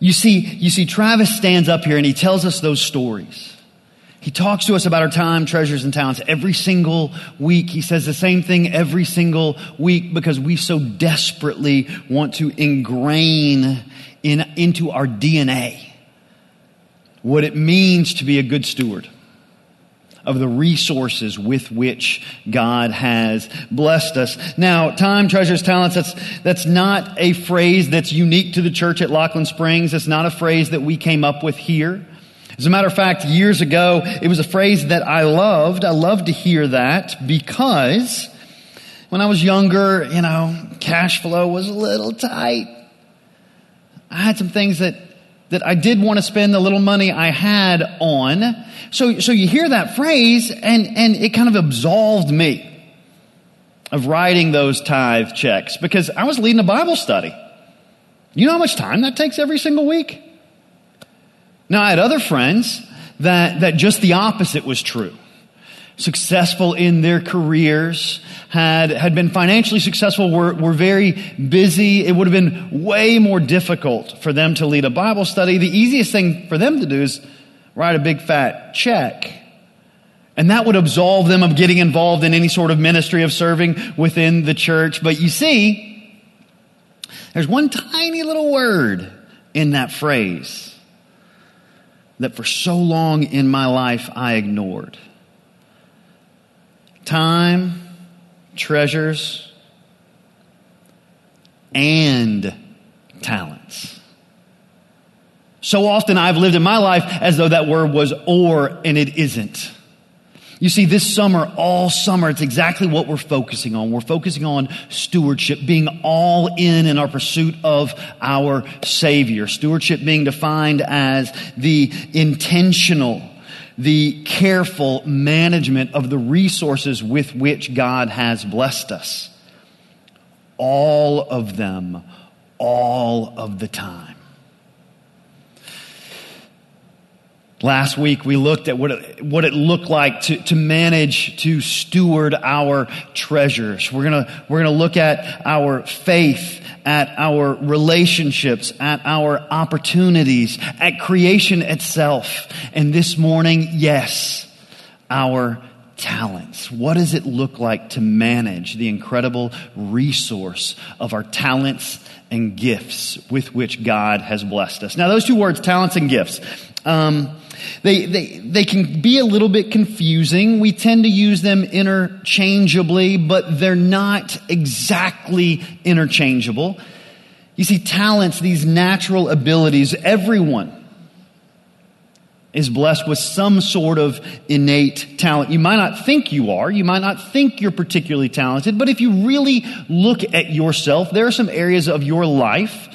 You see, you see, Travis stands up here and he tells us those stories. He talks to us about our time, treasures, and talents every single week. He says the same thing every single week because we so desperately want to ingrain in, into our DNA what it means to be a good steward of the resources with which God has blessed us. Now, time, treasures, talents, that's, that's not a phrase that's unique to the church at Lockeland Springs. It's not a phrase that we came up with here. As a matter of fact, years ago, it was a phrase that I loved. I loved to hear that because when I was younger, you know, cash flow was a little tight. I had some things that, that I did want to spend the little money I had on. So, so you hear that phrase and, and it kind of absolved me of writing those tithe checks because I was leading a Bible study. You know how much time that takes every single week? Now, I had other friends that, that just the opposite was true. Successful in their careers, had, had been financially successful, were, were very busy. It would have been way more difficult for them to lead a Bible study. The easiest thing for them to do is write a big fat check. And that would absolve them of getting involved in any sort of ministry of serving within the church. But you see, there's one tiny little word in that phrase that for so long in my life I ignored. Time, treasures, and talents. So often I've lived in my life as though that word was or and it isn't. You see, this summer, all summer, it's exactly what we're focusing on. We're focusing on stewardship, being all in in our pursuit of our Savior. Stewardship being defined as the intentional, the careful management of the resources with which God has blessed us. All of them, all of the time. Last week we looked at what it, what it looked like to, to manage, to steward our treasures. We're gonna, we're gonna look at our faith, at our relationships, at our opportunities, at creation itself. And this morning, yes, our talents. What does it look like to manage the incredible resource of our talents and gifts with which God has blessed us? Now, those two words, talents and gifts, um, they, they, they can be a little bit confusing. We tend to use them interchangeably, but they're not exactly interchangeable. You see, talents, these natural abilities, everyone is blessed with some sort of innate talent. You might not think you are. You might not think you're particularly talented, but if you really look at yourself, there are some areas of your life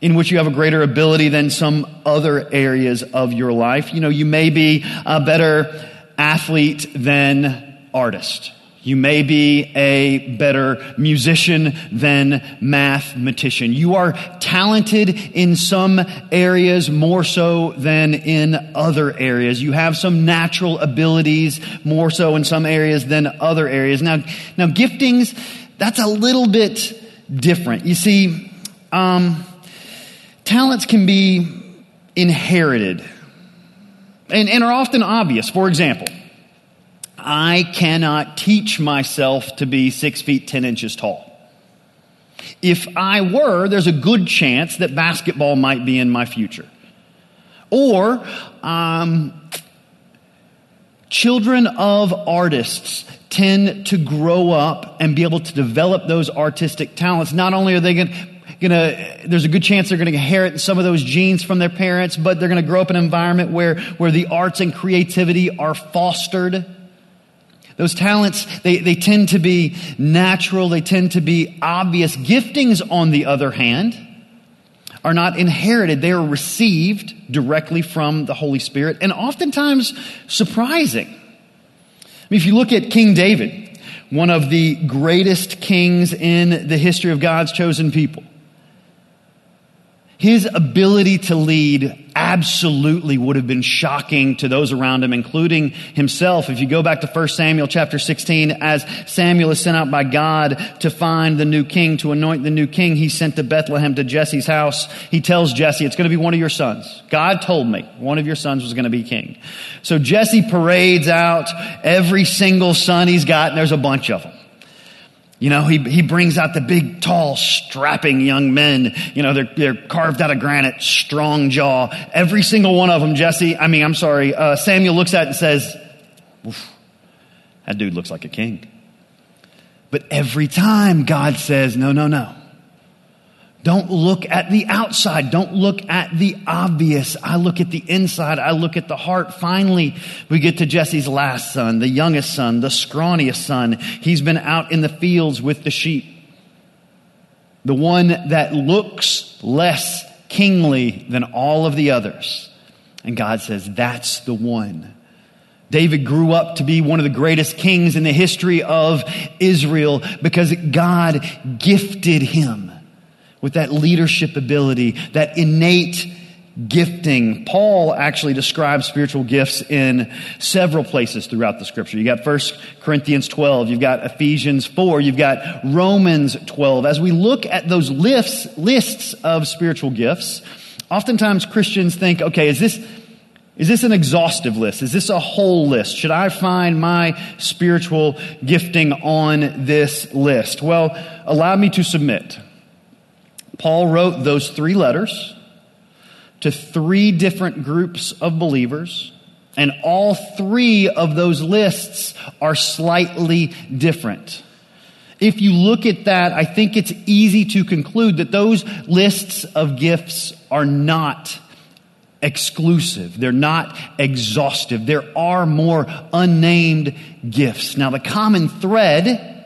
in which you have a greater ability than some other areas of your life. You know, you may be a better athlete than artist. You may be a better musician than mathematician. You are talented in some areas more so than in other areas. You have some natural abilities more so in some areas than other areas. Now, now giftings, that's a little bit different. You see, um, talents can be inherited and, and are often obvious. For example, I cannot teach myself to be six feet ten inches tall. If I were, there's a good chance that basketball might be in my future. Or, um, children of artists tend to grow up and be able to develop those artistic talents. Not only are they going to gonna, there's a good chance they're gonna inherit some of those genes from their parents, but they're gonna grow up in an environment where, where the arts and creativity are fostered. Those talents, they, they tend to be natural, they tend to be obvious. Giftings, on the other hand, are not inherited, they are received directly from the Holy Spirit and oftentimes surprising. I mean, if you look at King David, one of the greatest kings in the history of God's chosen people, His ability to lead absolutely would have been shocking to those around him, including himself. If you go back to 1 Samuel chapter 16, as Samuel is sent out by God to find the new king, to anoint the new king, he's sent to Bethlehem to Jesse's house. He tells Jesse, it's going to be one of your sons. God told me one of your sons was going to be king. So Jesse parades out every single son he's got, and there's a bunch of them. You know, he, he brings out the big, tall, strapping young men. You know, they're, they're carved out of granite, strong jaw. Every single one of them, Jesse, I mean, I'm sorry, uh, Samuel looks at it and says, that dude looks like a king. But every time God says, no, no, no. Don't look at the outside. Don't look at the obvious. I look at the inside. I look at the heart. Finally, we get to Jesse's last son, the youngest son, the scrawniest son. He's been out in the fields with the sheep. The one that looks less kingly than all of the others. And God says, that's the one. David grew up to be one of the greatest kings in the history of Israel because God gifted him with that leadership ability, that innate gifting. Paul actually describes spiritual gifts in several places throughout the scripture. You got 1 Corinthians 12, you've got Ephesians 4, you've got Romans 12. As we look at those lists, lists of spiritual gifts, oftentimes Christians think, okay, is this, is this an exhaustive list? Is this a whole list? Should I find my spiritual gifting on this list? Well, allow me to submit Paul wrote those three letters to three different groups of believers, and all three of those lists are slightly different. If you look at that, I think it's easy to conclude that those lists of gifts are not exclusive. They're not exhaustive. There are more unnamed gifts. Now, the common thread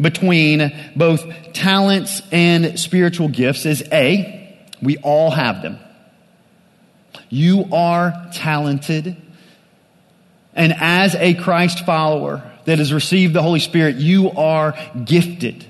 between both talents and spiritual gifts is A, we all have them. You are talented. And as a Christ follower that has received the Holy Spirit, you are gifted.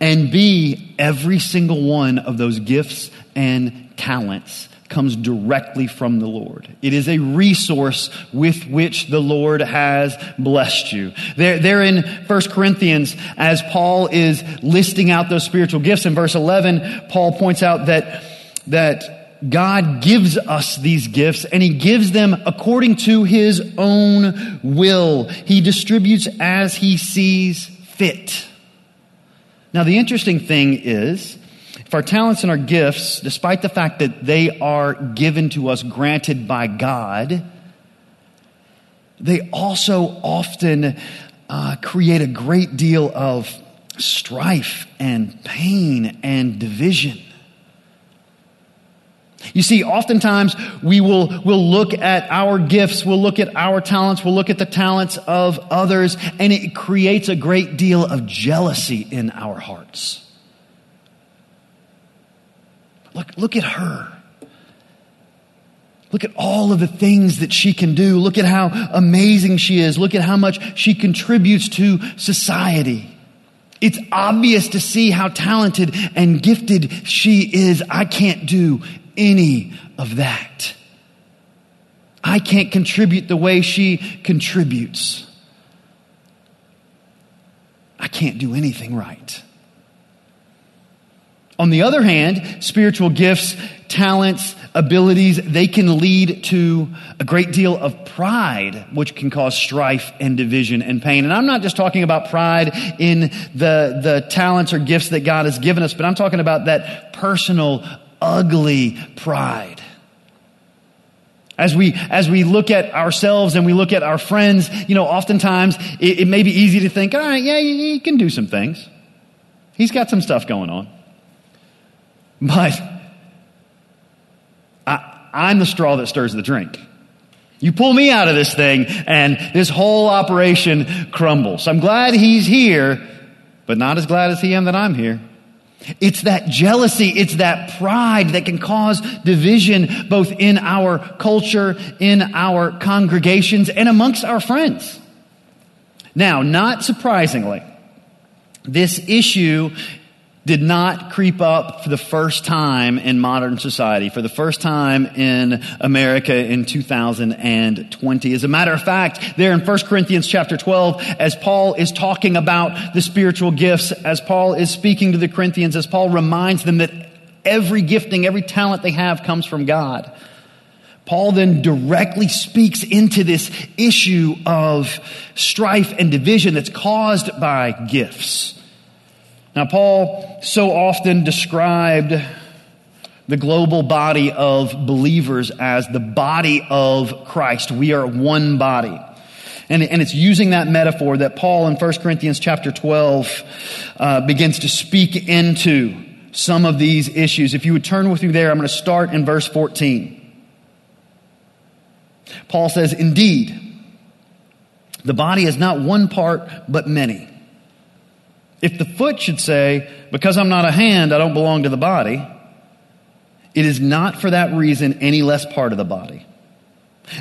And B, every single one of those gifts and talents comes directly from the Lord. It is a resource with which the Lord has blessed you. There, there in 1 Corinthians, as Paul is listing out those spiritual gifts in verse 11, Paul points out that, that God gives us these gifts and he gives them according to his own will. He distributes as he sees fit. Now, the interesting thing is, if our talents and our gifts, despite the fact that they are given to us, granted by God, they also often uh, create a great deal of strife and pain and division. You see, oftentimes we will we'll look at our gifts, we'll look at our talents, we'll look at the talents of others, and it creates a great deal of jealousy in our hearts. Look, look at her. Look at all of the things that she can do. Look at how amazing she is. Look at how much she contributes to society. It's obvious to see how talented and gifted she is. I can't do any of that. I can't contribute the way she contributes. I can't do anything right. On the other hand, spiritual gifts, talents, abilities, they can lead to a great deal of pride, which can cause strife and division and pain. And I'm not just talking about pride in the, the talents or gifts that God has given us, but I'm talking about that personal, ugly pride. As we, as we look at ourselves and we look at our friends, you know, oftentimes it, it may be easy to think, all right, yeah, he, he can do some things. He's got some stuff going on. But I, I'm the straw that stirs the drink. You pull me out of this thing and this whole operation crumbles. I'm glad he's here, but not as glad as he am that I'm here. It's that jealousy, it's that pride that can cause division both in our culture, in our congregations, and amongst our friends. Now, not surprisingly, this issue did not creep up for the first time in modern society, for the first time in America in 2020. As a matter of fact, there in 1 Corinthians chapter 12, as Paul is talking about the spiritual gifts, as Paul is speaking to the Corinthians, as Paul reminds them that every gifting, every talent they have comes from God. Paul then directly speaks into this issue of strife and division that's caused by gifts. Now, Paul so often described the global body of believers as the body of Christ. We are one body. And, and it's using that metaphor that Paul in 1 Corinthians chapter 12 uh, begins to speak into some of these issues. If you would turn with me there, I'm going to start in verse 14. Paul says, Indeed, the body is not one part, but many. If the foot should say, Because I'm not a hand, I don't belong to the body, it is not for that reason any less part of the body.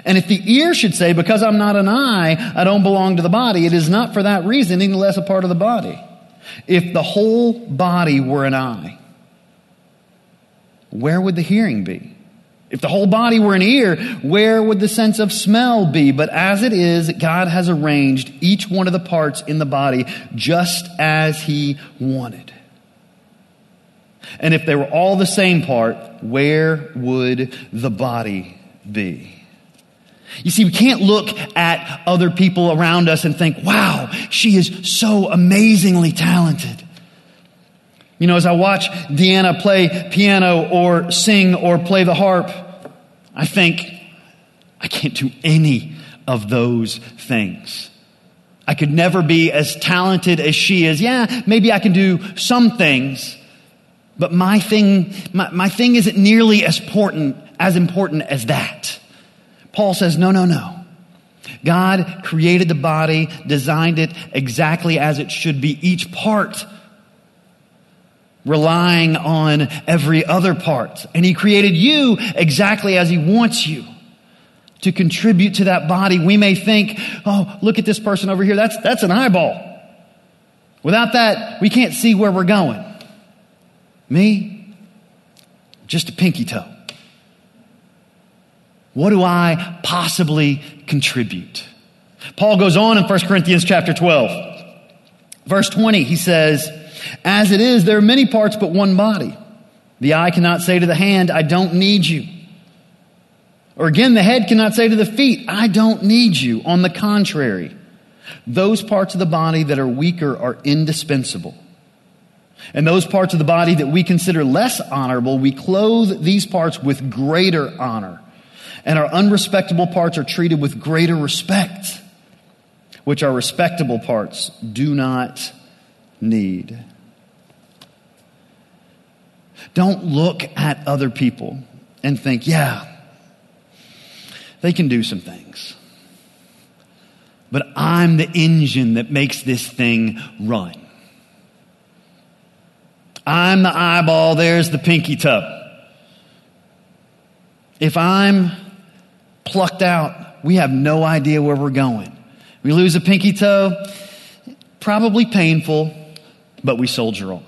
And if the ear should say, Because I'm not an eye, I don't belong to the body, it is not for that reason any less a part of the body. If the whole body were an eye, where would the hearing be? If the whole body were an ear, where would the sense of smell be? But as it is, God has arranged each one of the parts in the body just as He wanted. And if they were all the same part, where would the body be? You see, we can't look at other people around us and think, wow, she is so amazingly talented. You know, as I watch Deanna play piano or sing or play the harp, I think, I can't do any of those things. I could never be as talented as she is. Yeah, maybe I can do some things, but my thing, my, my thing isn't nearly as important, as important as that. Paul says, no, no, no. God created the body, designed it exactly as it should be. Each part relying on every other part. And He created you exactly as He wants you to contribute to that body. We may think, oh, look at this person over here. That's, that's an eyeball. Without that, we can't see where we're going. Me? Just a pinky toe. What do I possibly contribute? Paul goes on in 1 Corinthians chapter 12. Verse 20, he says, as it is, there are many parts but one body. The eye cannot say to the hand, I don't need you. Or again, the head cannot say to the feet, I don't need you. On the contrary, those parts of the body that are weaker are indispensable. And those parts of the body that we consider less honorable, we clothe these parts with greater honor. And our unrespectable parts are treated with greater respect, which our respectable parts do not need. Don't look at other people and think, yeah, they can do some things. But I'm the engine that makes this thing run. I'm the eyeball, there's the pinky toe. If I'm plucked out, we have no idea where we're going. We lose a pinky toe, probably painful, but we soldier on.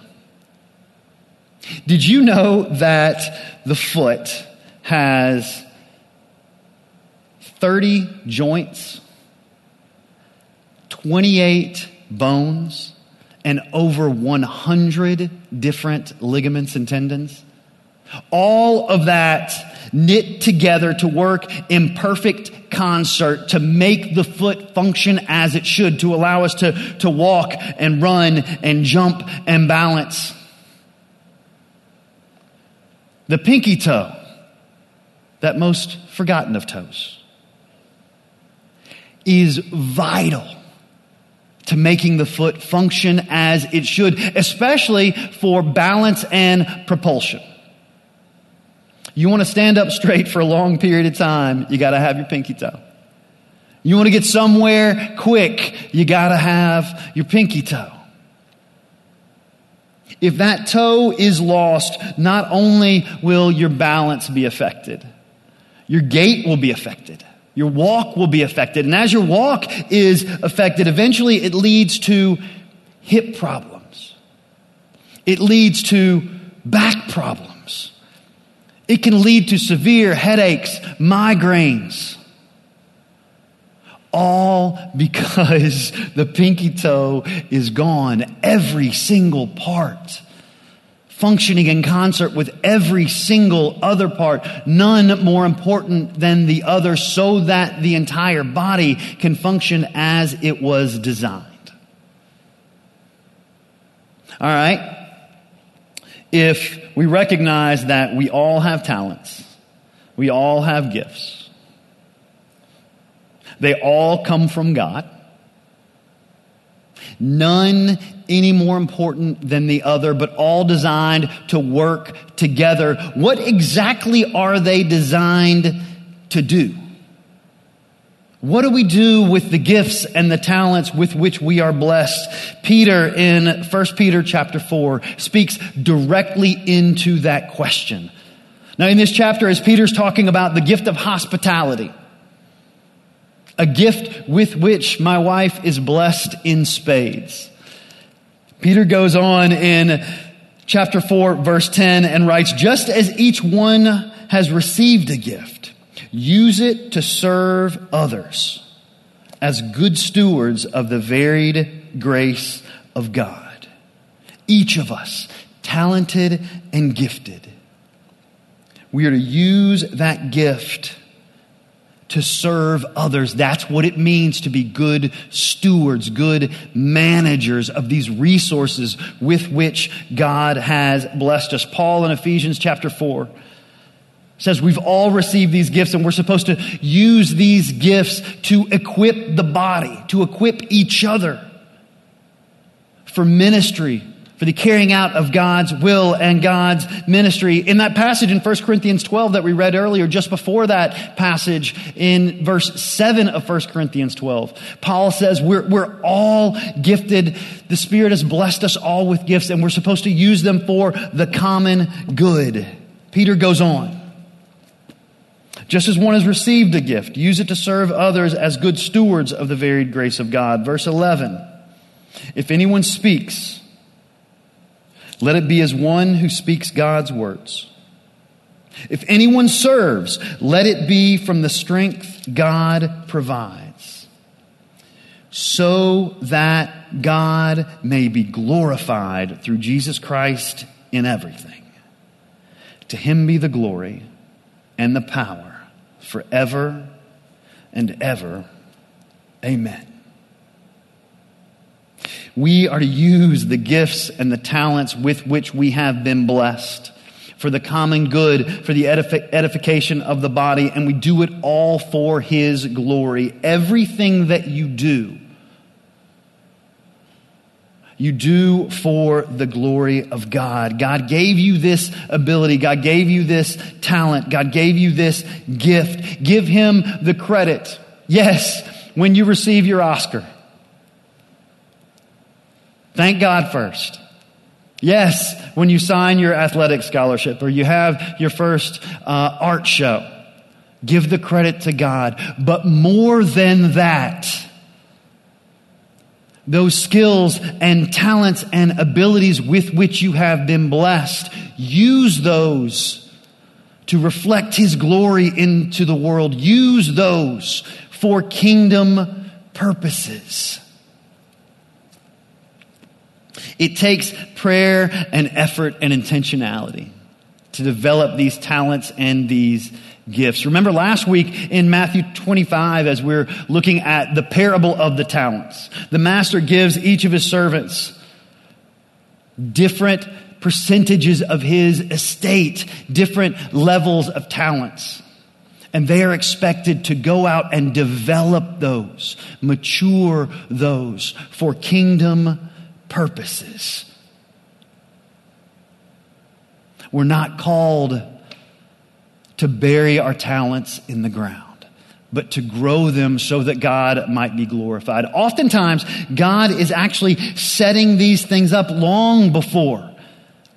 Did you know that the foot has 30 joints, 28 bones, and over 100 different ligaments and tendons? All of that knit together to work in perfect concert to make the foot function as it should, to allow us to, to walk and run and jump and balance. The pinky toe, that most forgotten of toes, is vital to making the foot function as it should, especially for balance and propulsion. You want to stand up straight for a long period of time, you got to have your pinky toe. You want to get somewhere quick, you got to have your pinky toe. If that toe is lost, not only will your balance be affected, your gait will be affected. Your walk will be affected. And as your walk is affected, eventually it leads to hip problems. It leads to back problems. It can lead to severe headaches, migraines. All because the pinky toe is gone, every single part functioning in concert with every single other part, none more important than the other, so that the entire body can function as it was designed. All right? If we recognize that we all have talents, we all have gifts, they all come from God. None any more important than the other, but all designed to work together. What exactly are they designed to do? What do we do with the gifts and the talents with which we are blessed? Peter in 1 Peter chapter 4 speaks directly into that question. Now in this chapter, as Peter's talking about the gift of hospitality, a gift with which my wife is blessed in spades. Peter goes on in chapter 4, verse 10, and writes, Just as each one has received a gift, use it to serve others as good stewards of the varied grace of God. Each of us, talented and gifted. We are to use that gift to serve others. That's what it means to be good stewards, good managers of these resources with which God has blessed us. Paul in Ephesians chapter 4 says we've all received these gifts and we're supposed to use these gifts to equip the body, to equip each other for ministry for the carrying out of God's will and God's ministry. In that passage in 1 Corinthians 12 that we read earlier, just before that passage in verse 7 of 1 Corinthians 12, Paul says we're, we're all gifted. The Spirit has blessed us all with gifts and we're supposed to use them for the common good. Peter goes on. Just as one has received a gift, use it to serve others as good stewards of the varied grace of God. Verse 11. If anyone speaks, let it be as one who speaks God's words. If anyone serves, let it be from the strength God provides, so that God may be glorified through Jesus Christ in everything. To him be the glory and the power forever and ever. Amen. We are to use the gifts and the talents with which we have been blessed for the common good, for the edification of the body, and we do it all for His glory. Everything that you do, you do for the glory of God. God gave you this ability. God gave you this talent. God gave you this gift. Give Him the credit. Yes, when you receive your Oscar. Thank God first. Yes, when you sign your athletic scholarship or you have your first uh, art show, give the credit to God. But more than that, those skills and talents and abilities with which you have been blessed, use those to reflect His glory into the world. Use those for kingdom purposes. It takes prayer and effort and intentionality to develop these talents and these gifts. Remember last week in Matthew 25, as we're looking at the parable of the talents, the master gives each of his servants different percentages of his estate, different levels of talents. And they are expected to go out and develop those, mature those for kingdom purposes. We're not called to bury our talents in the ground, but to grow them so that God might be glorified. Oftentimes, God is actually setting these things up long before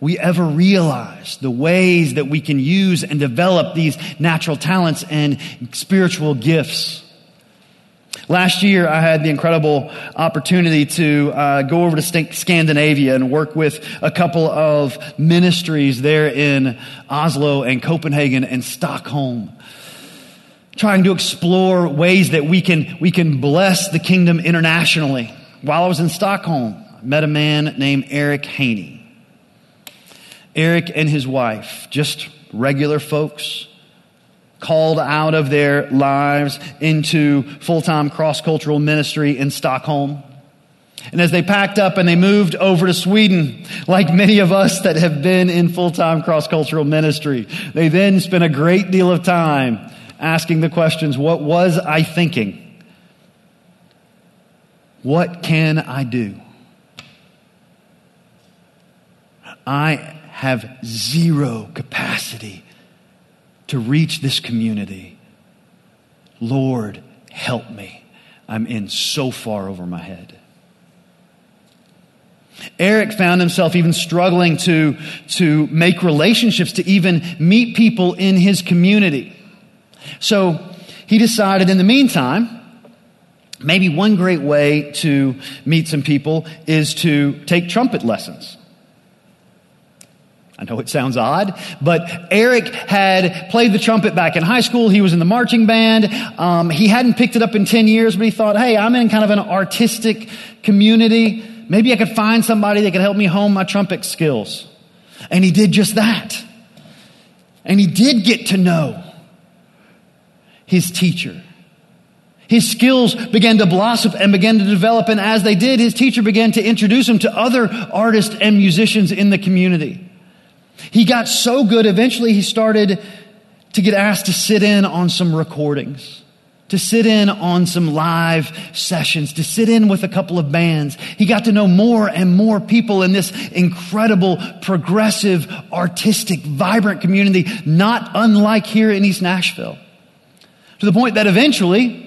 we ever realize the ways that we can use and develop these natural talents and spiritual gifts. Last year, I had the incredible opportunity to uh, go over to Scandinavia and work with a couple of ministries there in Oslo and Copenhagen and Stockholm trying to explore ways that we can, we can bless the kingdom internationally. While I was in Stockholm, I met a man named Eric Haney. Eric and his wife, just regular folks, called out of their lives into full time cross cultural ministry in Stockholm. And as they packed up and they moved over to Sweden, like many of us that have been in full time cross cultural ministry, they then spent a great deal of time asking the questions what was I thinking? What can I do? I have zero capacity to reach this community. Lord, help me. I'm in so far over my head. Eric found himself even struggling to, to make relationships, to even meet people in his community. So he decided in the meantime, maybe one great way to meet some people is to take trumpet lessons. I know it sounds odd, but Eric had played the trumpet back in high school. He was in the marching band. Um, he hadn't picked it up in 10 years, but he thought, hey, I'm in kind of an artistic community. Maybe I could find somebody that could help me hone my trumpet skills. And he did just that. And he did get to know his teacher. His skills began to blossom and began to develop. And as they did, his teacher began to introduce him to other artists and musicians in the community. He got so good, eventually he started to get asked to sit in on some recordings, to sit in on some live sessions, to sit in with a couple of bands. He got to know more and more people in this incredible, progressive, artistic, vibrant community, not unlike here in East Nashville. To the point that eventually,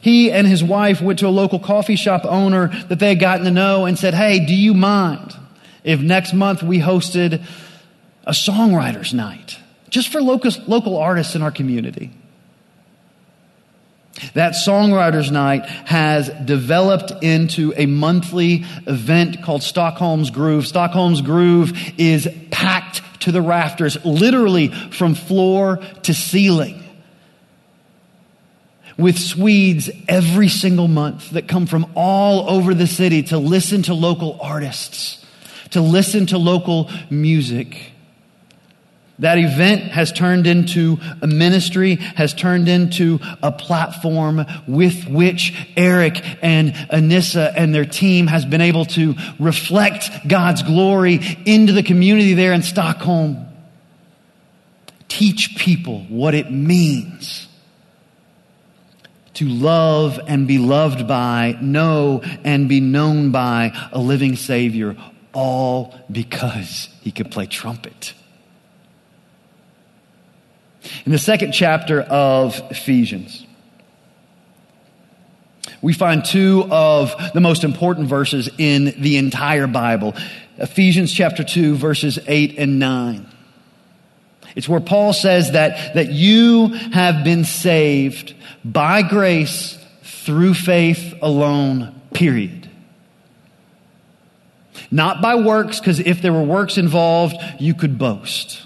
he and his wife went to a local coffee shop owner that they had gotten to know and said, Hey, do you mind if next month we hosted a songwriter's night just for local, local artists in our community? That songwriter's night has developed into a monthly event called Stockholm's Groove. Stockholm's Groove is packed to the rafters, literally from floor to ceiling with Swedes every single month that come from all over the city to listen to local artists, to listen to local music. That event has turned into a ministry, has turned into a platform with which Eric and Anissa and their team has been able to reflect God's glory into the community there in Stockholm. Teach people what it means to love and be loved by, know and be known by a living Savior, all because he could play trumpet. In the second chapter of Ephesians, we find two of the most important verses in the entire Bible. Ephesians chapter 2, verses 8 and 9. It's where Paul says that, that you have been saved by grace through faith alone, period. Not by works, because if there were works involved, you could boast.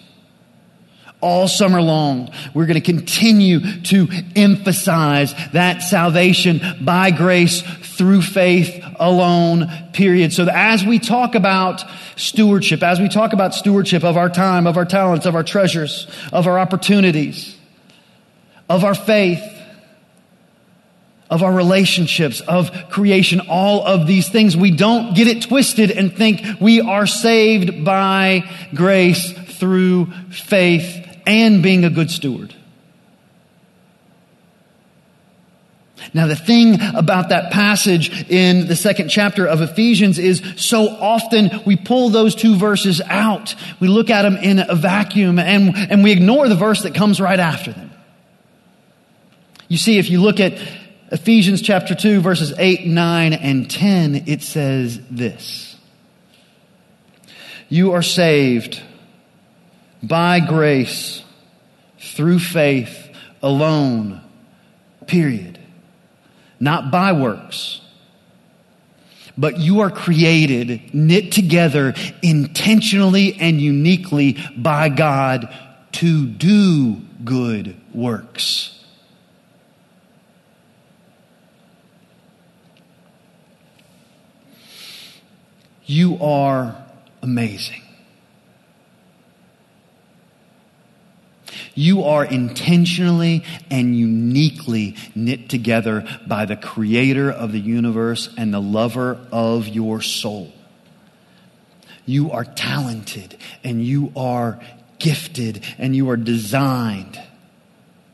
All summer long, we're going to continue to emphasize that salvation by grace through faith alone, period. So as we talk about stewardship, as we talk about stewardship of our time, of our talents, of our treasures, of our opportunities, of our faith, of our relationships, of creation, all of these things, we don't get it twisted and think we are saved by grace through faith and being a good steward. Now, the thing about that passage in the second chapter of Ephesians is so often we pull those two verses out. We look at them in a vacuum and, and we ignore the verse that comes right after them. You see, if you look at Ephesians chapter 2, verses 8, 9, and 10, it says this You are saved by grace through faith alone, period not by works. But you are created, knit together intentionally and uniquely by God to do good works. You are amazing. You are intentionally and uniquely knit together by the creator of the universe and the lover of your soul. You are talented and you are gifted and you are designed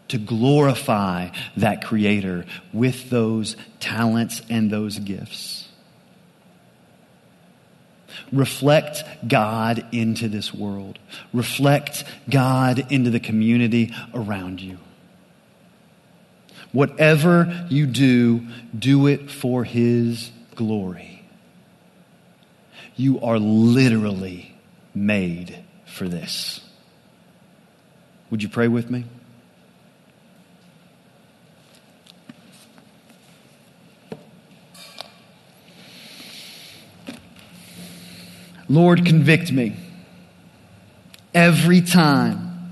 to glorify that creator with those talents and those gifts. Reflect God into this world. Reflect God into the community around you. Whatever you do, do it for His glory. You are literally made for this. Would you pray with me? Lord, convict me every time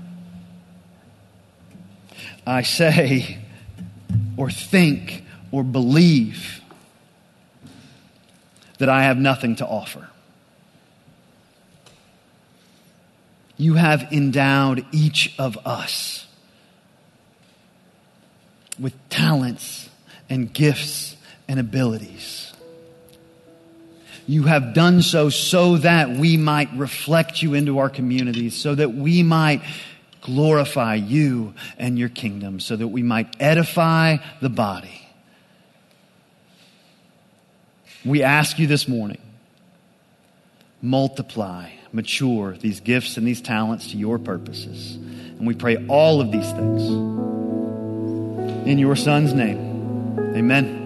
I say or think or believe that I have nothing to offer. You have endowed each of us with talents and gifts and abilities. You have done so so that we might reflect you into our communities, so that we might glorify you and your kingdom, so that we might edify the body. We ask you this morning multiply, mature these gifts and these talents to your purposes. And we pray all of these things in your Son's name. Amen.